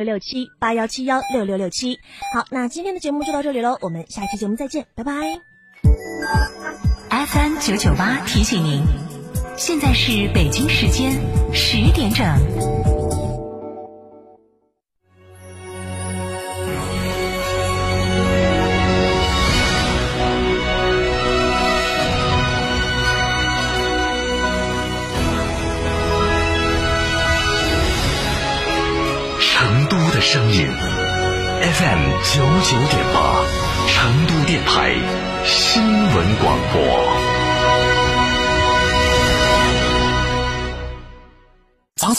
六六七八幺七幺六六六七。好，那今天的节目就到这里喽，我们下期节目再见，拜拜。FM 九九八提醒您，现在是北京时间十点整。，FM 九九点八，成都电台新闻广播。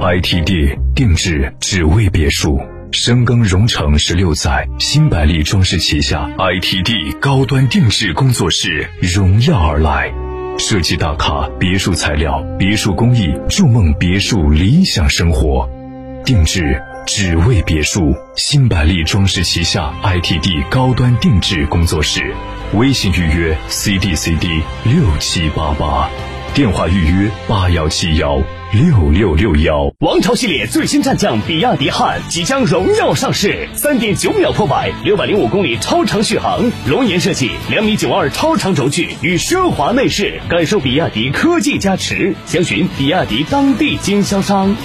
ITD 定制只为别墅，深耕荣城十六载，新百利装饰旗下 ITD 高端定制工作室荣耀而来。设计大咖，别墅材料，别墅工艺，筑梦别墅理想生活。定制只为别墅，新百利装饰旗下 ITD 高端定制工作室，微信预约 CDCD 六七八八，电话预约八幺七幺。六六六幺，王朝系列最新战将比亚迪汉即将荣耀上市，三点九秒破百，六百零五公里超长续航，龙岩设计，两米九二超长轴距与奢华内饰，感受比亚迪科技加持。详询比亚迪当地经销商。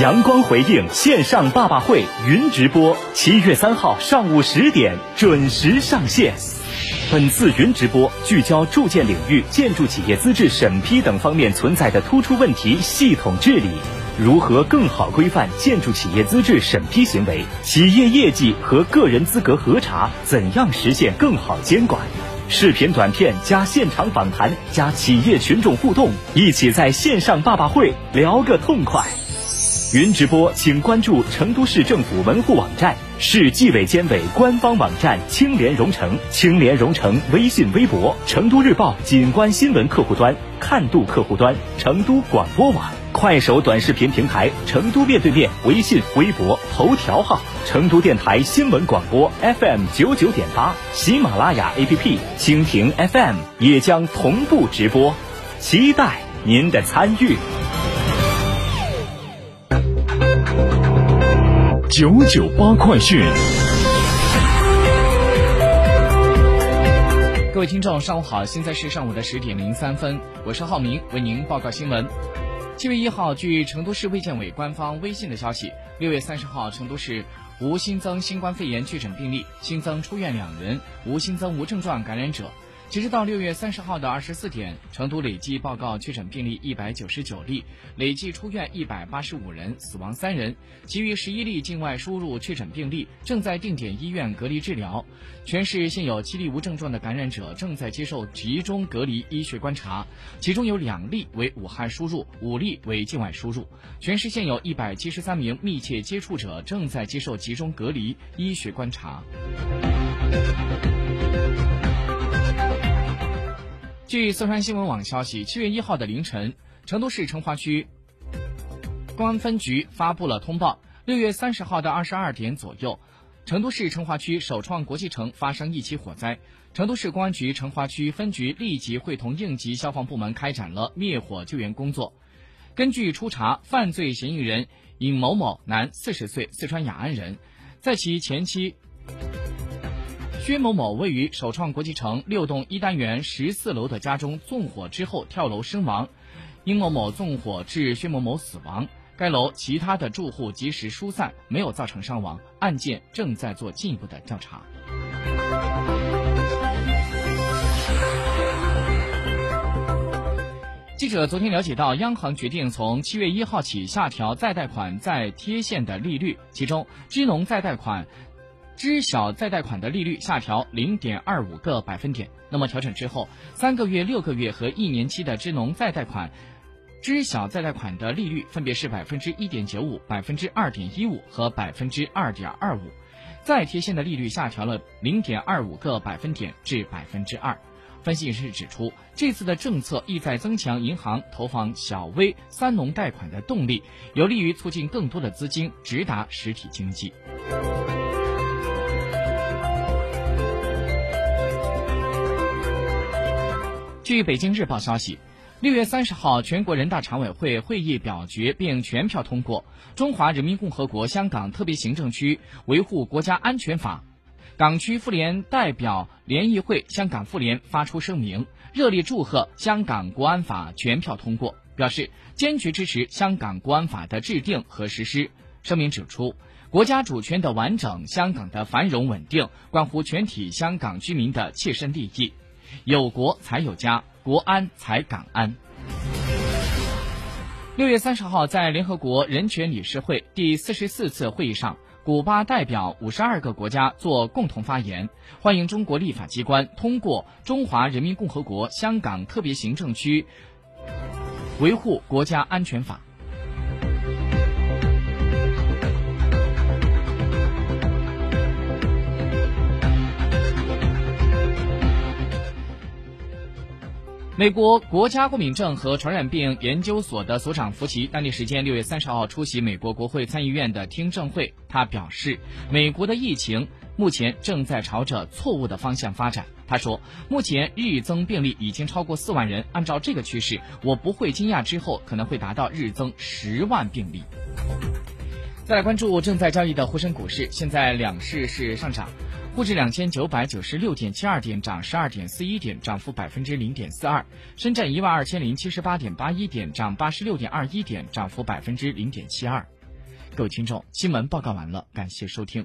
阳光回应线上爸爸会云直播，七月三号上午十点准时上线。本次云直播聚焦住建领域建筑企业资质审批等方面存在的突出问题系统治理，如何更好规范建筑企业资质审批行为？企业业绩和个人资格核查怎样实现更好监管？视频短片加现场访谈加企业群众互动，一起在线上爸爸会聊个痛快。云直播，请关注成都市政府门户网站、市纪委监委官方网站“青联蓉城”、青联蓉城微信、微博、成都日报景观新闻客户端、看度客户端、成都广播网、快手短视频平台、成都面对面微信、微博、头条号、成都电台新闻广播 FM 九九点八、喜马拉雅 APP、蜻蜓 FM 也将同步直播，期待您的参与。九九八快讯，各位听众，上午好，现在是上午的十点零三分，我是浩明，为您报告新闻。七月一号，据成都市卫健委官方微信的消息，六月三十号，成都市无新增新冠肺炎确诊病例，新增出院两人，无新增无症状感染者。截止到六月三十号的二十四点，成都累计报告确诊病例一百九十九例，累计出院一百八十五人，死亡三人。其余十一例境外输入确诊病例正在定点医院隔离治疗。全市现有七例无症状的感染者正在接受集中隔离医学观察，其中有两例为武汉输入，五例为境外输入。全市现有一百七十三名密切接触者正在接受集中隔离医学观察。据四川新闻网消息，七月一号的凌晨，成都市成华区公安分局发布了通报：六月三十号的二十二点左右，成都市成华区首创国际城发生一起火灾，成都市公安局成华区分局立即会同应急消防部门开展了灭火救援工作。根据初查，犯罪嫌疑人尹某某，男，四十岁，四川雅安人，在其前妻。薛某某位于首创国际城六栋一单元十四楼的家中纵火之后跳楼身亡，殷某某纵火致薛某某死亡。该楼其他的住户及时疏散，没有造成伤亡。案件正在做进一步的调查。记者昨天了解到，央行决定从七月一号起下调再贷款再贴现的利率，其中支农再贷款。知晓再贷款的利率下调零点二五个百分点。那么调整之后，三个月、六个月和一年期的支农再贷款知晓再贷款的利率分别是百分之一点九五、百分之二点一五和百分之二点二五，再贴现的利率下调了零点二五个百分点至百分之二。分析人士指出，这次的政策意在增强银行投放小微三农贷款的动力，有利于促进更多的资金直达实体经济。据北京日报消息，六月三十号，全国人大常委会会议表决并全票通过《中华人民共和国香港特别行政区维护国家安全法》。港区妇联代表联谊会香港妇联发出声明，热烈祝贺香港国安法全票通过，表示坚决支持香港国安法的制定和实施。声明指出，国家主权的完整、香港的繁荣稳定，关乎全体香港居民的切身利益。有国才有家，国安才港安。六月三十号，在联合国人权理事会第四十四次会议上。古巴代表五十二个国家做共同发言，欢迎中国立法机关通过《中华人民共和国香港特别行政区维护国家安全法》。美国国家过敏症和传染病研究所的所长福奇当地时间六月三十号出席美国国会参议院的听证会，他表示，美国的疫情目前正在朝着错误的方向发展。他说，目前日增病例已经超过四万人，按照这个趋势，我不会惊讶之后可能会达到日增十万病例。再来关注正在交易的沪深股市，现在两市是上涨。沪指两千九百九十六点七二点，涨十二点四一点，涨幅百分之零点四二；深圳一万二千零七十八点八一点，涨八十六点二一点，涨幅百分之零点七二。各位听众，新闻报告完了，感谢收听。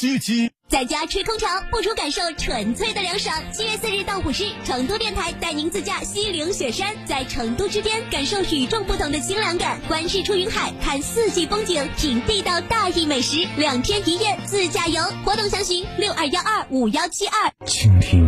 七七，在家吹空调，不如感受纯粹的凉爽。七月四日到五日，成都电台带您自驾西岭雪山，在成都之巅感受与众不同的清凉感，观日出云海，看四季风景，品地道大邑美食，两天一夜自驾游。活动详询六二幺二五幺七二。倾听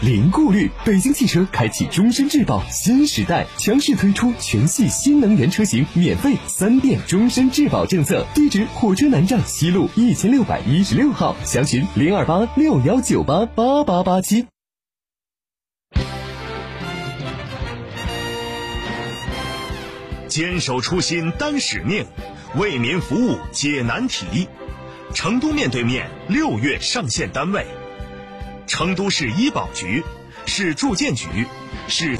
零顾虑，北京汽车开启终身质保新时代，强势推出。全系新能源车型免费三电终身质保政策，地址火车南站西路一千六百一十六号，详询零二八六幺九八八八八七。坚守初心担使命，为民服务解难题。成都面对面六月上线单位：成都市医保局、市住建局、市。